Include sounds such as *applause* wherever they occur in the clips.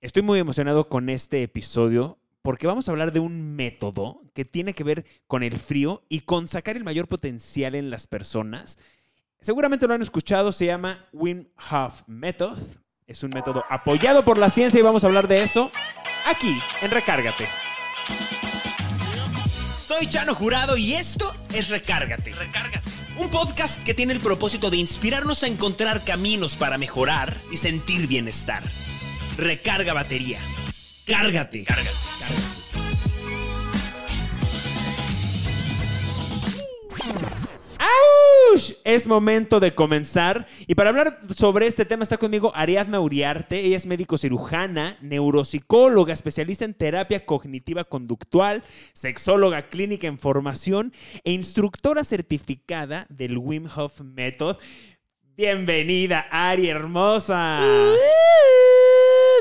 Estoy muy emocionado con este episodio porque vamos a hablar de un método que tiene que ver con el frío y con sacar el mayor potencial en las personas. Seguramente lo han escuchado, se llama Wim Hof Method. Es un método apoyado por la ciencia y vamos a hablar de eso aquí en Recárgate. Soy Chano Jurado y esto es Recárgate. Recárgate. Un podcast que tiene el propósito de inspirarnos a encontrar caminos para mejorar y sentir bienestar. Recarga batería. Cárgate. Cárgate. ¡Auch! Es momento de comenzar. Y para hablar sobre este tema está conmigo Ariadna Uriarte. Ella es médico cirujana, neuropsicóloga, especialista en terapia cognitiva conductual, sexóloga clínica en formación e instructora certificada del Wim Hof Method. Bienvenida, Ari hermosa.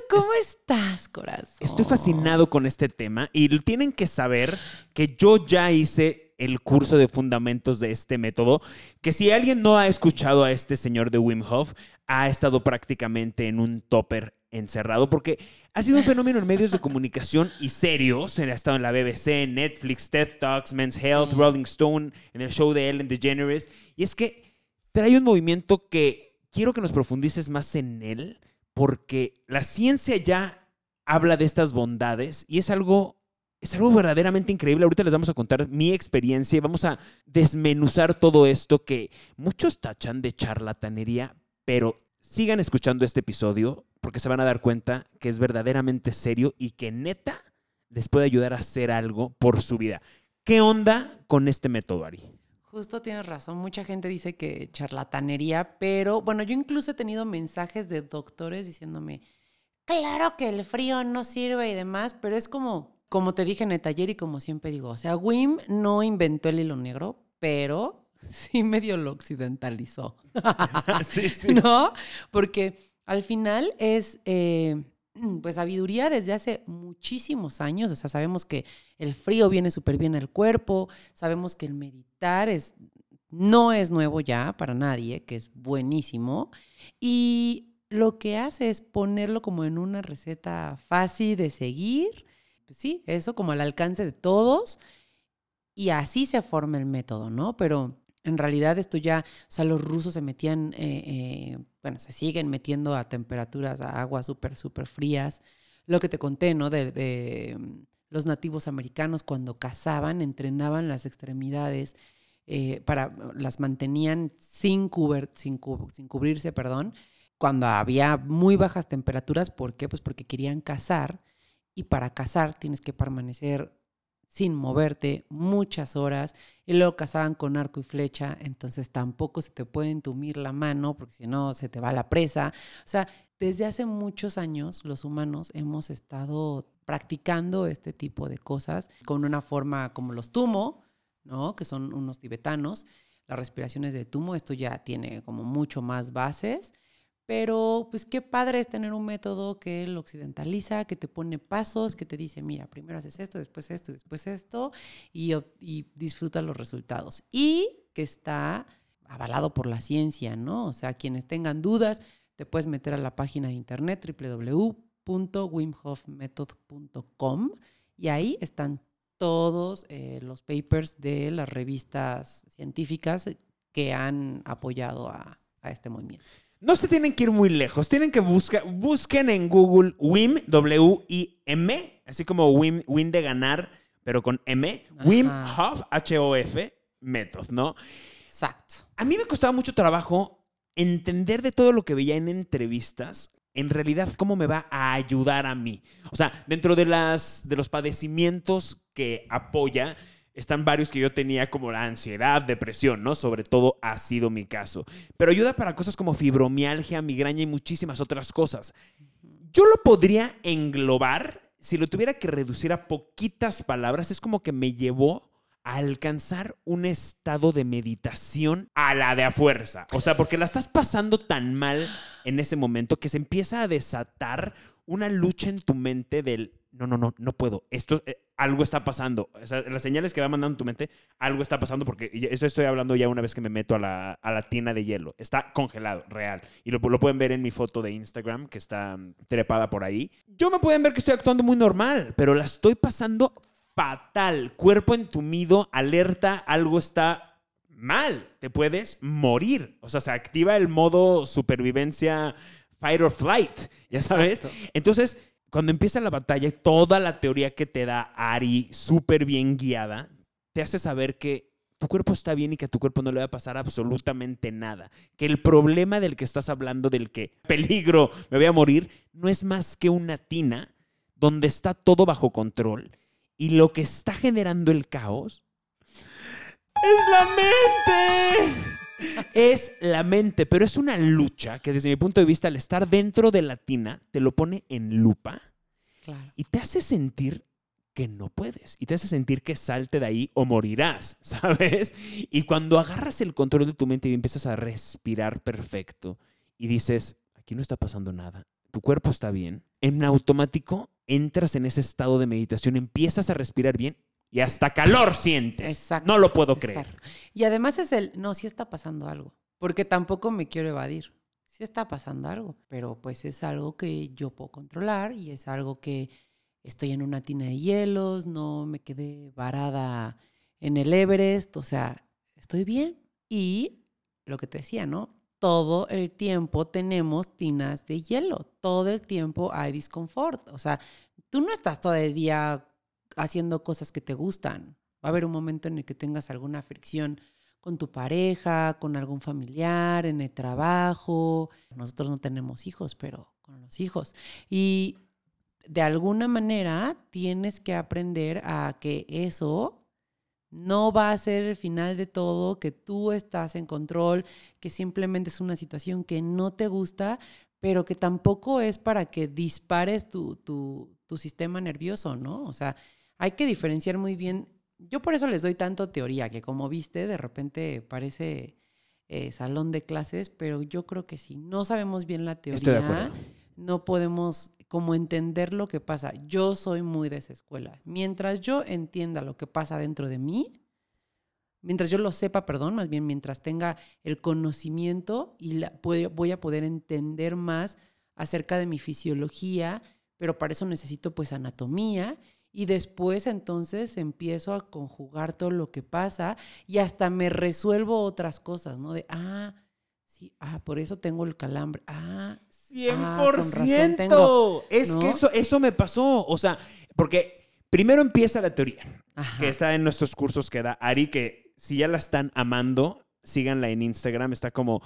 ¿Cómo estás, corazón? Estoy fascinado con este tema y tienen que saber que yo ya hice el curso de fundamentos de este método, que si alguien no ha escuchado a este señor de Wim Hof, ha estado prácticamente en un topper encerrado, porque ha sido un fenómeno en medios de comunicación y serios. Ha estado en la BBC, Netflix, TED Talks, Men's Health, Rolling Stone, en el show de Ellen DeGeneres. Y es que trae un movimiento que quiero que nos profundices más en él, porque la ciencia ya habla de estas bondades y es algo es algo verdaderamente increíble. Ahorita les vamos a contar mi experiencia y vamos a desmenuzar todo esto que muchos tachan de charlatanería, pero sigan escuchando este episodio porque se van a dar cuenta que es verdaderamente serio y que neta les puede ayudar a hacer algo por su vida. ¿Qué onda con este método, Ari? Justo tienes razón, mucha gente dice que charlatanería, pero bueno, yo incluso he tenido mensajes de doctores diciéndome, claro que el frío no sirve y demás, pero es como, como te dije en el taller y como siempre digo, o sea, Wim no inventó el hilo negro, pero *laughs* sí medio lo occidentalizó. *laughs* sí, sí. *laughs* ¿No? Porque al final es, eh, *clears throat* pues, sabiduría desde hace muchísimos años. O sea, sabemos que el frío viene súper bien al cuerpo, sabemos que el meditar es, no es nuevo ya para nadie, que es buenísimo. Y lo que hace es ponerlo como en una receta fácil de seguir pues sí, eso como al alcance de todos y así se forma el método, ¿no? Pero en realidad esto ya, o sea, los rusos se metían, eh, eh, bueno, se siguen metiendo a temperaturas, a aguas súper, súper frías. Lo que te conté, ¿no? De, mm, los nativos americanos cuando cazaban, entrenaban las extremidades eh, para, las mantenían sin, sin, sin cubrirse, perdón, cuando había muy bajas temperaturas. ¿Por qué? Pues porque querían cazar y para cazar tienes que permanecer sin moverte muchas horas y luego cazaban con arco y flecha, entonces tampoco se te puede entumir la mano porque si no se te va la presa. O sea, desde hace muchos años los humanos hemos estado practicando este tipo de cosas con una forma como los tumo, ¿no? Que son unos tibetanos. Las respiraciones de tumo, esto ya tiene como mucho más bases pero pues qué padre es tener un método que lo occidentaliza, que te pone pasos, que te dice, mira, primero haces esto, después esto, después esto, y, disfruta los resultados. Y que está avalado por la ciencia, ¿no? O sea, quienes tengan dudas, te puedes meter a la página de internet www.wimhofmethod.com y ahí están todos eh, los papers de las revistas científicas que han apoyado a este movimiento. No se tienen que ir muy lejos, tienen que buscar, busquen en Google WIM, W-I-M, así como WIM, win de ganar, pero con M, WIM Hof, H-O-F, Method, ¿no? Exacto. A mí me costaba mucho trabajo entender de todo lo que veía en entrevistas, en realidad cómo me va a ayudar a mí. O sea, dentro de, las, de los padecimientos que apoya, están varios que yo tenía como la ansiedad, depresión, ¿no? Sobre todo ha sido mi caso. Pero ayuda para cosas como fibromialgia, migraña y muchísimas otras cosas. Yo lo podría englobar, si lo tuviera que reducir a poquitas palabras, es como que me llevó a alcanzar un estado de meditación a la de a fuerza. O sea, porque la estás pasando tan mal en ese momento que se empieza a desatar una lucha en tu mente del no, no, no, no puedo. Esto, eh, algo está pasando. O sea, las señales que va mandando en tu mente, algo está pasando porque esto estoy hablando ya una vez que me meto a la, a la tina de hielo. Está congelado, real. Y lo, lo pueden ver en mi foto de Instagram que está mm, trepada por ahí. Yo me pueden ver que estoy actuando muy normal, pero la estoy pasando fatal. Cuerpo entumido, alerta, algo está mal. Te puedes morir. O sea, se activa el modo supervivencia fight or flight, ya sabes. Exacto. Entonces, cuando empieza la batalla, toda la teoría que te da Ari, súper bien guiada, te hace saber que tu cuerpo está bien y que a tu cuerpo no le va a pasar absolutamente nada. Que el problema del que estás hablando, del que *laughs* peligro, me voy a morir, no es más que una tina donde está todo bajo control y lo que está generando el caos es la mente. Es la mente, pero es una lucha que desde mi punto de vista al estar dentro de la tina te lo pone en lupa Claro. y te hace sentir que no puedes y te hace sentir que salte de ahí o morirás, *laughs* ¿sabes? Y cuando agarras el control de tu mente y empiezas a respirar perfecto y dices, aquí no está pasando nada, tu cuerpo está bien, en automático entras en ese estado de meditación, empiezas a respirar bien y hasta calor sientes. Exacto, No lo puedo creer. Exacto. Y además es el, no, sí está pasando algo, porque tampoco me quiero evadir. Sí está pasando algo, pero pues es algo que yo puedo controlar y es algo que estoy en una tina de hielos, no me quedé varada en el Everest, o sea, estoy bien. Y lo que te decía, ¿no? Todo el tiempo tenemos tinas de hielo, todo el tiempo hay disconfort, o sea, tú no estás todo el día haciendo cosas que te gustan. Va a haber un momento en el que tengas alguna fricción con tu pareja, con algún familiar, en el trabajo. Nosotros no tenemos hijos, pero con los hijos. Y de alguna manera tienes que aprender a que eso no va a ser el final de todo, que tú estás en control, que simplemente es una situación que no te gusta, pero que tampoco es para que dispares tu, tu, tu sistema nervioso, ¿no? O sea, hay que diferenciar muy bien. Yo por eso les doy tanto teoría, que como viste, de repente parece eh, salón de clases, pero yo creo que si no sabemos bien la teoría, no podemos como entender lo que pasa. Yo soy muy de esa escuela. Mientras yo entienda lo que pasa dentro de mí, mientras yo lo sepa, perdón, más bien mientras tenga el conocimiento y la- voy a poder entender más acerca de mi fisiología, pero para eso necesito pues anatomía y después entonces empiezo a conjugar todo lo que pasa y hasta me resuelvo otras cosas, ¿no? De, ah, sí, ah, por eso tengo el calambre, ah, 100%. razón tengo, es ¿no? que eso, eso me pasó. O sea, porque primero empieza la teoría, ajá. que está en nuestros cursos que da Ari, que si ya la están amando, síganla en Instagram. Está como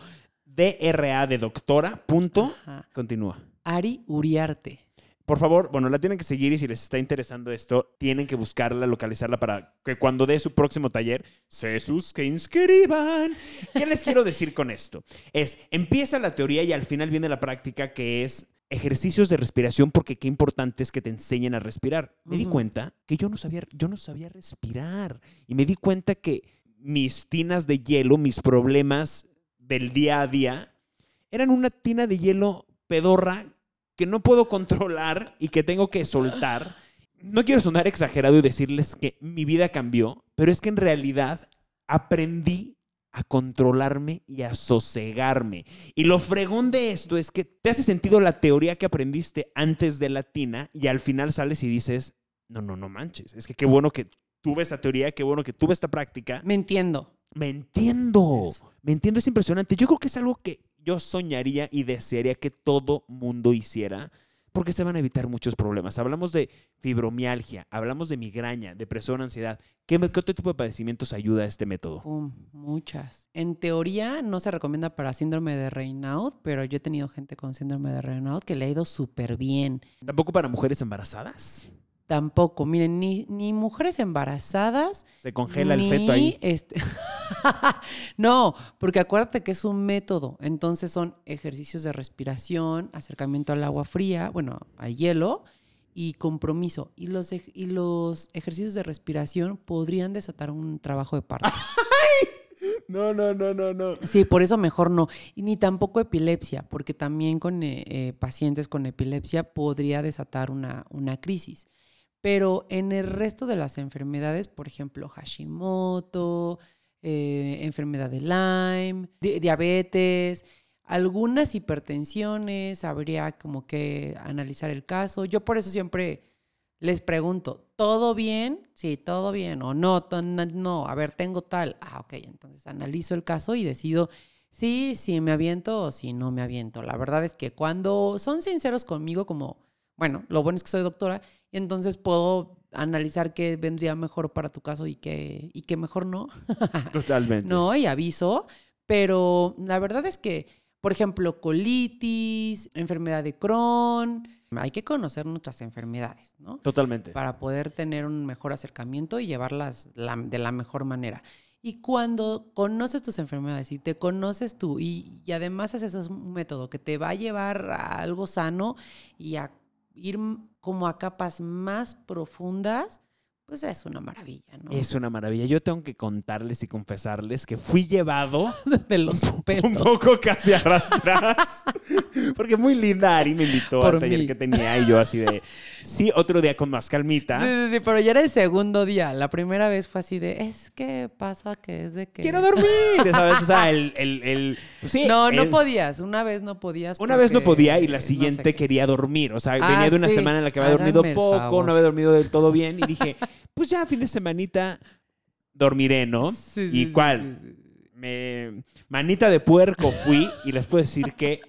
DRA de doctora. Punto. Ajá. Continúa. Ari Uriarte. Por favor, bueno, la tienen que seguir y si les está interesando esto, tienen que buscarla, localizarla para que cuando dé su próximo taller, se sus que inscriban. ¿Qué les quiero decir con esto? Es, empieza la teoría y al final viene la práctica que es ejercicios de respiración porque qué importante es que te enseñen a respirar. Me di cuenta que yo no sabía, yo no sabía respirar y me di cuenta que mis tinas de hielo, mis problemas del día a día, eran una tina de hielo pedorra que no puedo controlar y que tengo que soltar. No quiero sonar exagerado y decirles que mi vida cambió, pero es que en realidad aprendí a controlarme y a sosegarme. Y lo fregón de esto es que te hace sentido la teoría que aprendiste antes de la tina y al final sales y dices, no, no, no manches. Es que qué bueno que tuve esa teoría, qué bueno que tuve esta práctica. Me entiendo. Me entiendo. Eso. Me entiendo, es impresionante. Yo creo que es algo que yo soñaría y desearía que todo mundo hiciera porque se van a evitar muchos problemas. Hablamos de fibromialgia, hablamos de migraña, depresión, ansiedad. ¿Qué, qué otro tipo de padecimientos ayuda a este método? Muchas. En teoría no se recomienda para síndrome de Raynaud, pero yo he tenido gente con síndrome de Raynaud que le ha ido súper bien. ¿Tampoco para mujeres embarazadas? Tampoco, miren, ni, ni mujeres embarazadas. ¿Se congela el feto ahí? este- *laughs* no, porque acuérdate que es un método. Entonces son ejercicios de respiración, acercamiento al agua fría, bueno, al hielo y compromiso. Y los, ej- y los ejercicios de respiración podrían desatar un trabajo de parto. *laughs* No, no, no, no, no. Sí, por eso mejor no. Y ni tampoco epilepsia, porque también con eh, eh, pacientes con epilepsia podría desatar una, una crisis. Pero en el resto de las enfermedades, por ejemplo, Hashimoto, eh, enfermedad de Lyme, di- diabetes, algunas hipertensiones, habría como que analizar el caso. Yo por eso siempre les pregunto, ¿todo bien? Sí, todo bien. O no, no, a ver, tengo tal. Ah, ok, entonces analizo el caso y decido sí, si me aviento o si no me aviento. La verdad es que cuando son sinceros conmigo, como, bueno, lo bueno es que soy doctora, y entonces puedo analizar qué vendría mejor para tu caso y qué, y qué mejor no. *laughs* Totalmente. No, y aviso, pero la verdad es que, por ejemplo, colitis, enfermedad de Crohn, hay que conocer nuestras enfermedades, ¿no? Totalmente. Para poder tener un mejor acercamiento y llevarlas la- de la mejor manera. Y cuando conoces tus enfermedades y te conoces tú y, y además haces un método que te va a llevar a algo sano y a ir como a capas más profundas, pues es una maravilla, ¿no? Es una maravilla. Yo tengo que contarles y confesarles que fui llevado *laughs* de los un pelos. poco casi arrastras. *laughs* Porque muy linda Ari me invitó Por al taller que tenía y yo así de, sí, otro día con más calmita. Sí, sí, sí, pero ya era el segundo día. La primera vez fue así de, es que pasa que es de que... Quiero dormir, ¿sabes? O sea, el... el, el- sí, No, no el- podías. Una vez no podías. Una vez no podía y la no sé siguiente qué. quería dormir. O sea, Ah, venía de una sí. semana en la que había dormido poco, no había dormido del todo bien y dije, pues ya, fin de semanita dormiré, ¿no? Sí, ¿Y sí, sí, cuál? sí. Me, manita de puerco fui y les puedo decir que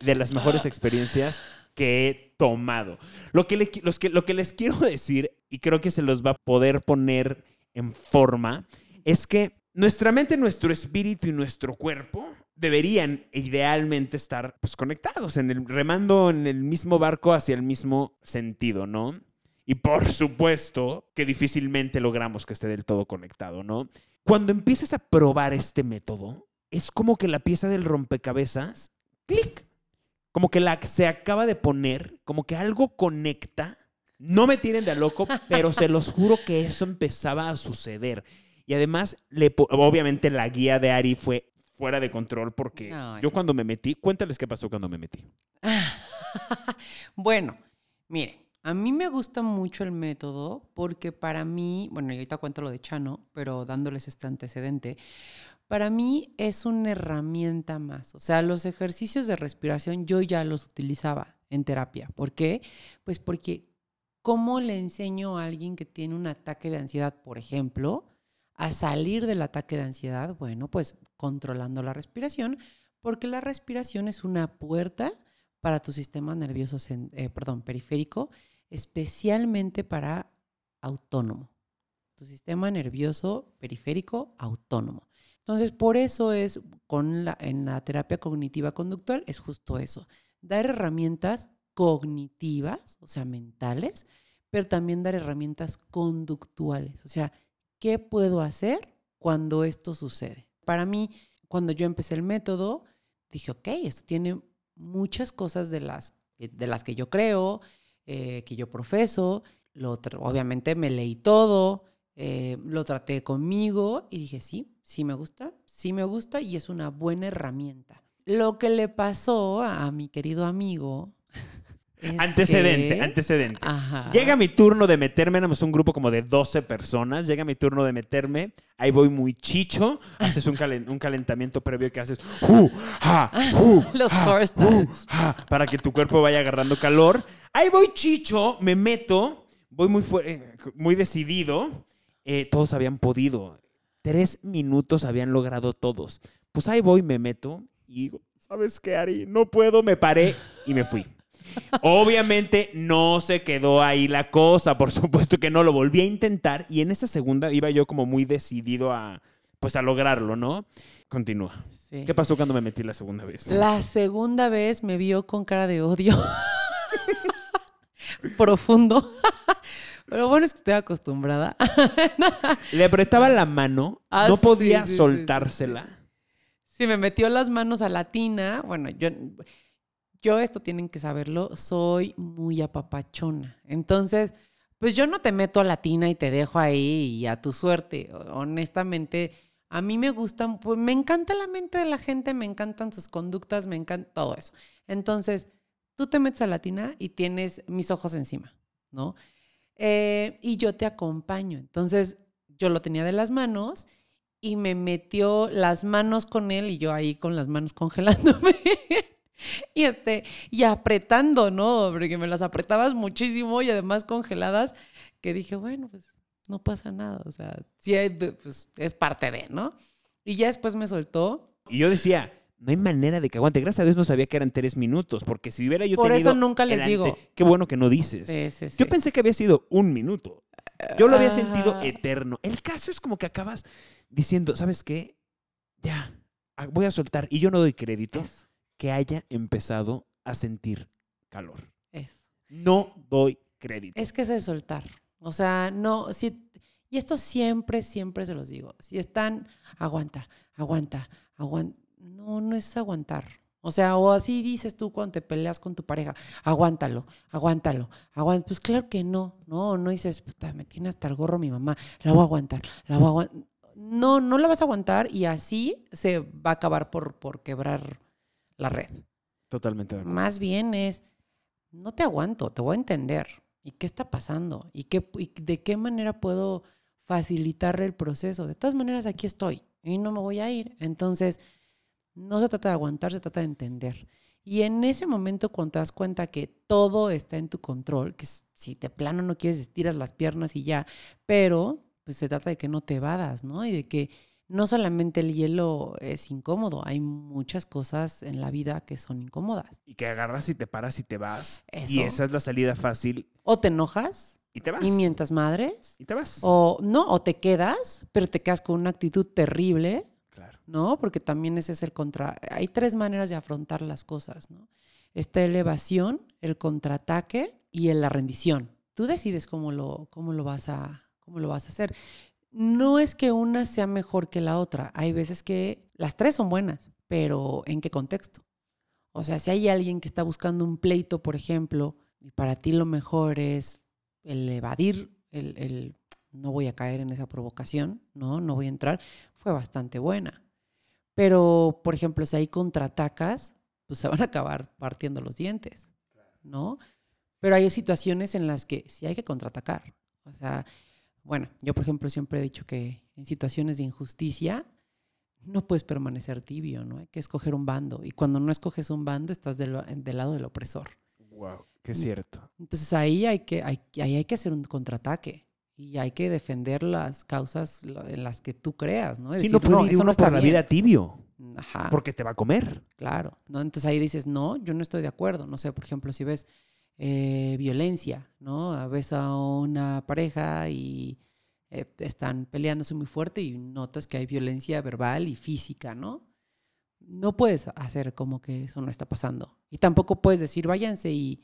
de las mejores experiencias que he tomado. Lo que, le qui- los que, lo que les quiero decir, y creo que se los va a poder poner en forma, es que nuestra mente, nuestro espíritu y nuestro cuerpo deberían idealmente estar pues, conectados, en el, remando en el mismo barco hacia el mismo sentido, ¿no? Y por supuesto que difícilmente logramos que esté del todo conectado, ¿no? Cuando empiezas a probar este método, es como que la pieza del rompecabezas, clic, como que la se acaba de poner, como que algo conecta. No me tienen de a loco, *laughs* pero se los juro que eso empezaba a suceder. Y además, le, obviamente la guía de Ari fue fuera de control porque yo cuando me metí, cuéntales qué pasó cuando me metí. *laughs* bueno, miren, a mí me gusta mucho el método porque para mí, bueno, y ahorita cuento lo de Chano, pero dándoles este antecedente, para mí es una herramienta más. O sea, los ejercicios de respiración yo ya los utilizaba en terapia. ¿Por qué? Pues porque ¿cómo le enseño a alguien que tiene un ataque de ansiedad, por ejemplo, a salir del ataque de ansiedad? Bueno, pues controlando la respiración, porque la respiración es una puerta para tu sistema nervioso, eh, periférico, especialmente para autónomo. Tu sistema nervioso periférico autónomo. Entonces, por eso es con la, en la terapia cognitiva conductual, es justo eso, dar herramientas cognitivas, o sea, mentales, pero también dar herramientas conductuales, o sea, ¿qué puedo hacer cuando esto sucede? Para mí, cuando yo empecé el método, dije, ok, esto tiene muchas cosas de las, de las que yo creo, eh, que yo profeso, lo, obviamente me leí todo, eh, lo traté conmigo y dije, sí, sí me gusta, sí me gusta y es una buena herramienta. Lo que le pasó a mi querido amigo... *laughs* es Antecedente, que- antecedente. Ajá. Llega mi turno de meterme, éramos un grupo como de 12 personas, llega mi turno de meterme, ahí voy muy chicho, haces un, calen- un calentamiento previo que haces, "Uh, ja, uh, *laughs* Los dance. ja", para que tu cuerpo vaya agarrando calor. Ahí voy chicho, me meto, voy muy, eh, muy decidido, eh, todos habían podido, tres minutos habían logrado todos. Pues ahí voy, me meto y digo, ¿sabes qué, Ari? No puedo, me paré y me fui. Obviamente no se quedó ahí la cosa, por supuesto que no, lo volví a intentar y en esa segunda iba yo como muy decidido a, pues a lograrlo, ¿no? Continúa. Sí. ¿Qué pasó cuando me metí la segunda vez? La segunda vez me vio con cara de odio. *laughs* Profundo. *laughs* Pero bueno, es que estoy acostumbrada. *laughs* Le apretaba la mano, Ah, no podía sí, sí, sí, soltársela. Sí, me metió las manos a la tina. Bueno, yo, yo esto tienen que saberlo, soy muy apapachona. Entonces, pues yo no te meto a la tina y te dejo ahí y a tu suerte. Honestamente, A mí me gustan, pues me encanta la mente de la gente, me encantan sus conductas, me encanta todo eso. Entonces, tú te metes a la tina y tienes mis ojos encima, ¿no? Eh, y yo te acompaño. Entonces, yo lo tenía de las manos y me metió las manos con él y yo ahí con las manos *laughs* congelándome. *laughs* y este, y apretando, ¿no? Porque me las apretabas muchísimo y además congeladas, que dije, bueno, pues no pasa nada. O sea, sí, pues, es parte de, ¿no? Y ya después me soltó. Y yo decía, no hay manera de que aguante. Gracias a Dios no sabía que eran tres minutos, porque si hubiera yo Por tenido eso nunca les digo. ante- Qué bueno que no dices. Sí, sí, sí. Yo pensé que había sido un minuto. Yo lo había sentido Ah. eterno. El caso es como que acabas diciendo, ¿sabes qué? Ya, ah, voy a soltar. Y yo no doy crédito Es, que haya empezado a sentir calor. es. No doy crédito. Es que es de soltar. O sea, no, si, y esto siempre, siempre se los digo. Si están, aguanta, aguanta, aguanta. No, no es aguantar. O sea, o así dices tú cuando te peleas con tu pareja, aguántalo, aguántalo, aguántalo. Pues claro que no, no, no dices, puta, me tiene hasta el gorro mi mamá, la voy a aguantar, la voy a aguantar. No, no la vas a aguantar y así se va a acabar por, por quebrar la red. Totalmente de acuerdo. Más bien es, no te aguanto, te voy a entender. ¿Y qué está pasando? ¿Y, qué, y de qué manera puedo facilitar el proceso? De todas maneras, aquí estoy y no me voy a ir. Entonces, no se trata de aguantar, se trata de entender. Y en ese momento, cuando te das cuenta que todo está en tu control, que si de plano no quieres, estiras las piernas y ya, pero pues se trata de que no te evadas, ¿no? Y de que no solamente el hielo es incómodo, hay muchas cosas en la vida que son incómodas. Y que agarras y te paras y te vas. Y esa es la salida fácil. O te enojas Y te vas. y mientas madres, Y te vas. o no, o te quedas, pero te quedas con una actitud terrible, Claro. ¿no? Porque también ese es el contra... Hay tres maneras de afrontar las cosas, ¿no? Está la evasión, el contraataque y la rendición. Tú decides cómo lo, cómo lo, vas, a, cómo lo vas a hacer. No es que una sea mejor que la otra. Hay veces que las tres son buenas, pero ¿en qué contexto? O sea, si hay alguien que está buscando un pleito, por ejemplo, y para ti lo mejor es el evadir, el, el no voy a caer en esa provocación, ¿no? No voy a entrar, fue bastante buena. Pero, por ejemplo, si hay contraatacas, pues se van a acabar partiendo los dientes, ¿no? Pero hay situaciones en las que sí hay que contraatacar. O sea, bueno, yo por ejemplo siempre he dicho que en situaciones de injusticia no puedes permanecer tibio, ¿no? Hay que escoger un bando. Y cuando no escoges un bando, estás del, del lado del opresor. Wow. Qué cierto. Entonces ahí hay que, hay, ahí hay que hacer un contraataque. Y hay que defender las causas en las que tú creas, ¿no? Es Sí, decir, no puede ir eso uno está por la bien". vida tibio. Ajá. Porque te va a comer. Claro, ¿no? Entonces ahí dices, no, yo no estoy de acuerdo. No sé, por ejemplo, si ves eh, violencia, ¿no? Ves a una pareja y eh, están peleándose muy fuerte y notas que hay violencia verbal y física, ¿no? No puedes hacer como que eso no está pasando. Y tampoco puedes decir, váyanse y,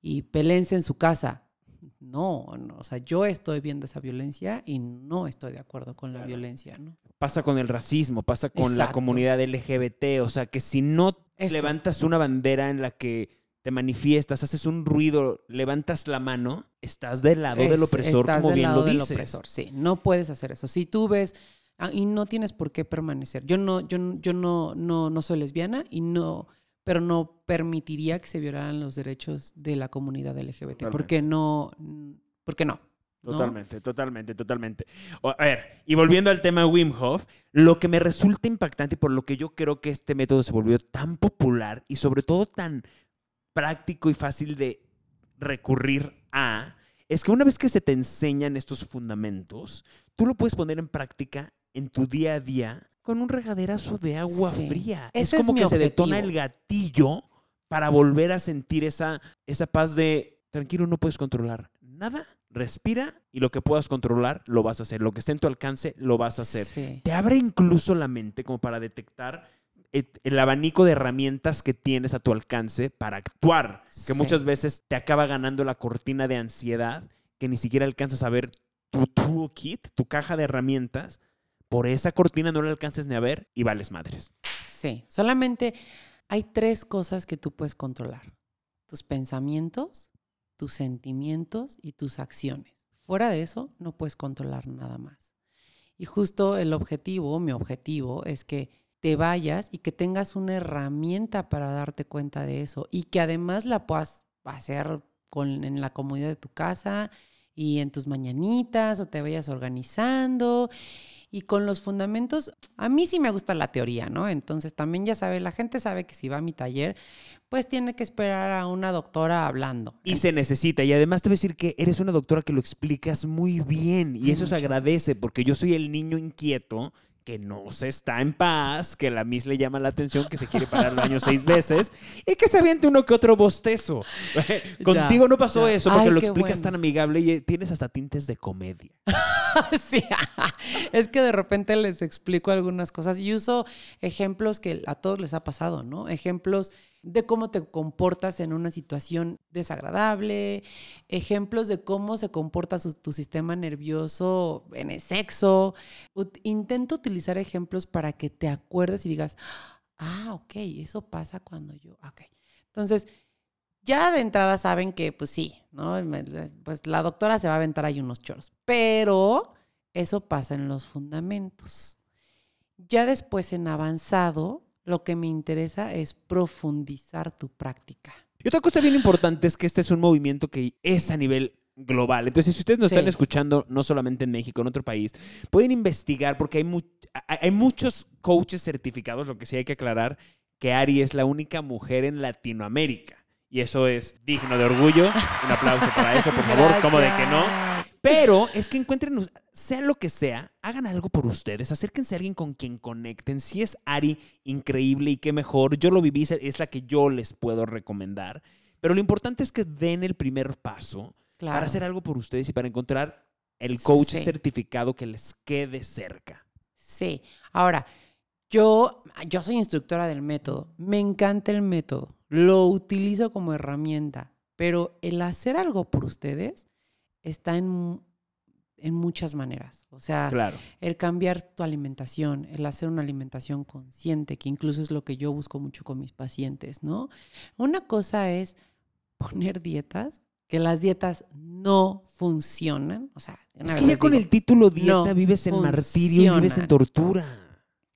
y pelense en su casa. No, no, o sea, yo estoy viendo esa violencia y no estoy de acuerdo con la violencia, ¿no? Pasa con el racismo, pasa con la comunidad LGBT. O sea, que si no Eso. levantas una bandera en la que te manifiestas, haces un ruido, levantas la mano, estás del lado del Es- opresor, estás como del bien lado lo del dices. opresor, sí, no puedes hacer eso. Si tú ves ah, y no tienes por qué permanecer. Yo no, yo, no- yo no, no, no soy lesbiana y no, pero no permitiría que se violaran los derechos de la comunidad LGBT. Porque no, porque no. ¿no? Totalmente, totalmente, totalmente. O- a ver, y volviendo al tema Wim Hof, lo que me resulta impactante y por lo que yo creo que este método se volvió tan popular y sobre todo tan práctico y fácil de recurrir a, es que una vez que se te enseñan estos fundamentos, tú lo puedes poner en práctica en tu día a día con un regaderazo de agua Sí. fría. Ese es como que se detona el gatillo para volver a sentir esa, esa paz de, tranquilo, no puedes controlar nada, respira y lo que puedas controlar lo vas a hacer. Lo que esté en tu alcance lo vas a hacer. Sí. Te abre incluso la mente como para detectar et- el abanico de herramientas que tienes a tu alcance para actuar, que Sí. muchas veces te acaba ganando la cortina de ansiedad que ni siquiera alcanzas a ver tu toolkit, tu caja de herramientas. Por esa cortina no la alcances ni a ver y vales madres. Sí, solamente hay tres cosas que tú puedes controlar. Tus pensamientos, tus sentimientos y tus acciones. Fuera de eso, no puedes controlar nada más. Y justo el objetivo, mi objetivo, es que te vayas y que tengas una herramienta para darte cuenta de eso y que además la puedas hacer con, en la comodidad de tu casa y en tus mañanitas o te vayas organizando. Y con los fundamentos, a mí sí me gusta la teoría, ¿no? Entonces también ya sabe, la gente sabe que si va a mi taller, pues tiene que esperar a una doctora hablando. Y se necesita. Y además te voy a decir que eres una doctora que lo explicas muy bien. Y eso se agradece porque yo soy el niño inquieto que no se está en paz, que la Miss le llama la atención, que se quiere parar el baño seis veces y que se aviente uno que otro bostezo. *laughs* Contigo no pasó ya. eso porque Ay, lo explicas bueno. tan amigable y tienes hasta tintes de comedia. *laughs* Sí, *laughs* es que de repente les explico algunas cosas y uso ejemplos que a todos les ha pasado, ¿no? Ejemplos de cómo te comportas en una situación desagradable, ejemplos de cómo se comporta tu sistema nervioso en el sexo. Intento utilizar ejemplos para que te acuerdes y digas, ah, ok, eso pasa cuando yo, ok. Entonces, ya de entrada saben que, pues sí, ¿no? Pues la doctora se va a aventar ahí unos choros, pero eso pasa en los fundamentos. Ya después en avanzado, lo que me interesa es profundizar tu práctica. Y otra cosa bien importante es que este es un movimiento que es a nivel global. Entonces, si ustedes nos están escuchando, no solamente en México, en otro país, pueden investigar porque hay, mu- hay muchos coaches certificados, lo que sí hay que aclarar, que Ari es la única mujer en Latinoamérica. Y eso es digno de orgullo. Un aplauso para eso, por favor. ¿Cómo de que no? Pero es que encuentren, sea lo que sea, hagan algo por ustedes, acérquense a alguien con quien conecten. Si es Ari, increíble y qué mejor. Yo lo viví, es la que yo les puedo recomendar. Pero lo importante es que den el primer paso Claro. para hacer algo por ustedes y para encontrar el coach Sí. certificado que les quede cerca. Sí. Ahora, yo, yo soy instructora del método. Me encanta el método. Lo utilizo como herramienta. Pero el hacer algo por ustedes está en, en muchas maneras. O sea, Claro. el cambiar tu alimentación, el hacer una alimentación consciente, que incluso es lo que yo busco mucho con mis pacientes, ¿no? Una cosa es *laughs* poner dietas, que las dietas no funcionan. O sea, Es que ya con digo, el título dieta no vives en martirio vives en tortura.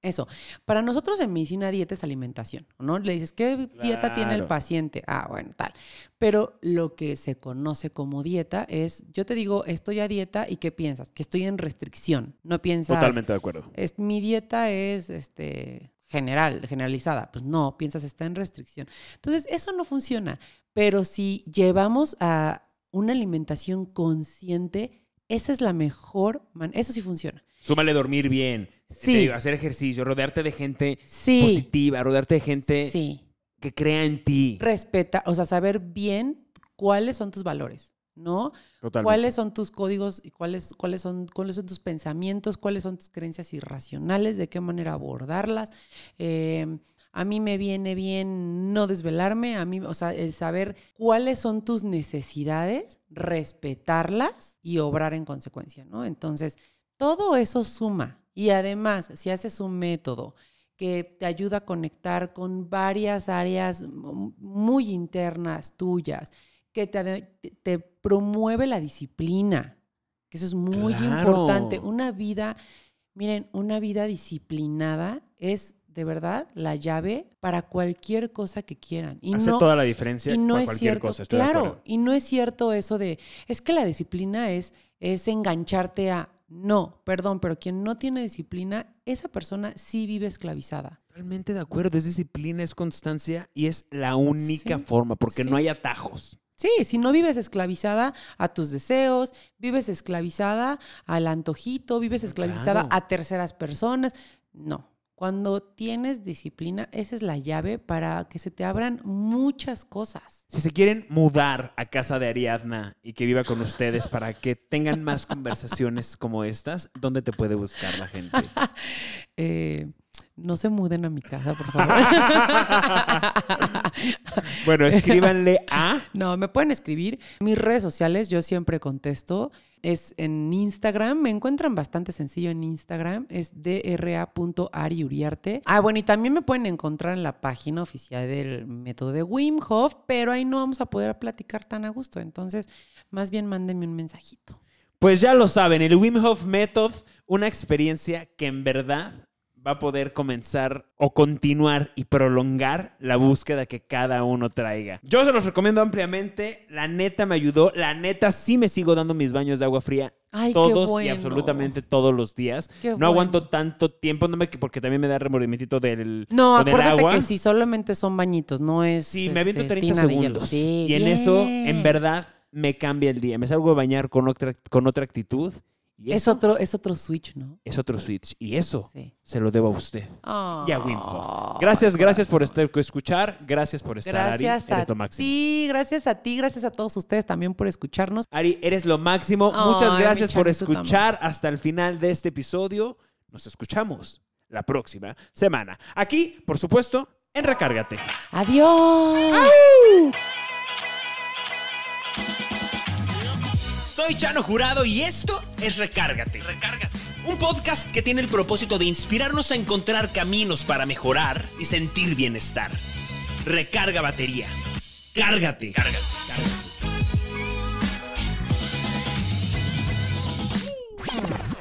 Eso. Para nosotros en medicina dieta es alimentación, ¿no? Le dices, ¿qué dieta tiene el paciente? Ah, bueno, tal. Pero lo que se conoce como dieta es, yo te digo, estoy a dieta y ¿qué piensas? Que estoy en restricción. No piensas, Totalmente de acuerdo. es, mi dieta es este, general, generalizada. Pues no, piensas, está en restricción. Entonces, eso no funciona. Pero si llevamos a una alimentación consciente, esa es la mejor manera. Eso sí funciona. Súmale dormir bien, Sí. te digo, hacer ejercicio, rodearte de gente Sí. positiva, rodearte de gente Sí. que crea en ti. respeta, o sea, saber bien cuáles son tus valores, ¿no? Totalmente. Cuáles son tus códigos y cuáles, cuáles, son, cuáles son tus pensamientos, cuáles son tus creencias irracionales, de qué manera abordarlas. Eh, a mí me viene bien no desvelarme, a mí, o sea, el saber cuáles son tus necesidades, respetarlas y obrar en consecuencia, ¿no? Entonces, todo eso suma. Y además, si haces un método que te ayuda a conectar con varias áreas muy internas tuyas, que te, te- promueve la disciplina, que eso es muy Claro. importante. Una vida, miren, una vida disciplinada es de verdad la llave para cualquier cosa que quieran. Y Hace no, toda la diferencia y no para es cualquier cierto, cosa, estoy claro, y no es cierto eso de, es que la disciplina es, es engancharte a, no, perdón, pero quien no tiene disciplina, esa persona sí vive esclavizada. Totalmente de acuerdo, es disciplina, es constancia y es la única Sí, forma, porque sí. no hay atajos. Sí, si no vives esclavizada a tus deseos, vives esclavizada al antojito, vives esclavizada Ah, claro. a terceras personas, no. Cuando tienes disciplina, esa es la llave para que se te abran muchas cosas. Si se quieren mudar a casa de Ariadna y que viva con ustedes para que tengan más conversaciones como estas, ¿dónde te puede buscar la gente? *laughs* Eh, no se muden a mi casa, por favor. Bueno, escríbanle a *laughs* No, me pueden escribir. Mis redes sociales, yo siempre contesto. Es en Instagram, me encuentran bastante sencillo en Instagram, es dra.ariuriarte. Ah, bueno, y también me pueden encontrar en la página oficial del método de Wim Hof, pero ahí no vamos a poder platicar tan a gusto. Entonces, más bien mándenme un mensajito. Pues ya lo saben, el Wim Hof Method, una experiencia que en verdad va a poder comenzar o continuar y prolongar la búsqueda que cada uno traiga. Yo se los recomiendo ampliamente, la neta me ayudó, la neta sí me sigo dando mis baños de agua fría Ay, todos y absolutamente todos los días. Qué no bueno. aguanto tanto tiempo, no me, porque también me da remordimiento del No, con el acuérdate agua. que si solamente son bañitos, no es. Sí, me aviento este, 30 tina de hielo. segundos. Sí, y en eso, en verdad, me cambia el día. Me salgo a bañar con otra, con otra actitud. Y Es otro, es otro switch, ¿no? es otro switch. Y eso Sí. se lo debo a usted. Oh, Y a Wim Hof. Gracias, gracias por estar, escuchar. Gracias por estar, Gracias Ari. Eres lo máximo. ti, gracias a ti, gracias a todos ustedes también por escucharnos. Ari, eres lo máximo. Muchas gracias por escuchar hasta el final de este episodio. Nos escuchamos la próxima semana. Aquí, por supuesto, en Recárgate. Adiós. Soy Chano Jurado y esto es Recárgate. Recárgate. Un podcast que tiene el propósito de inspirarnos a encontrar caminos para mejorar y sentir bienestar. Recarga batería. Cárgate. Cárgate. Cárgate.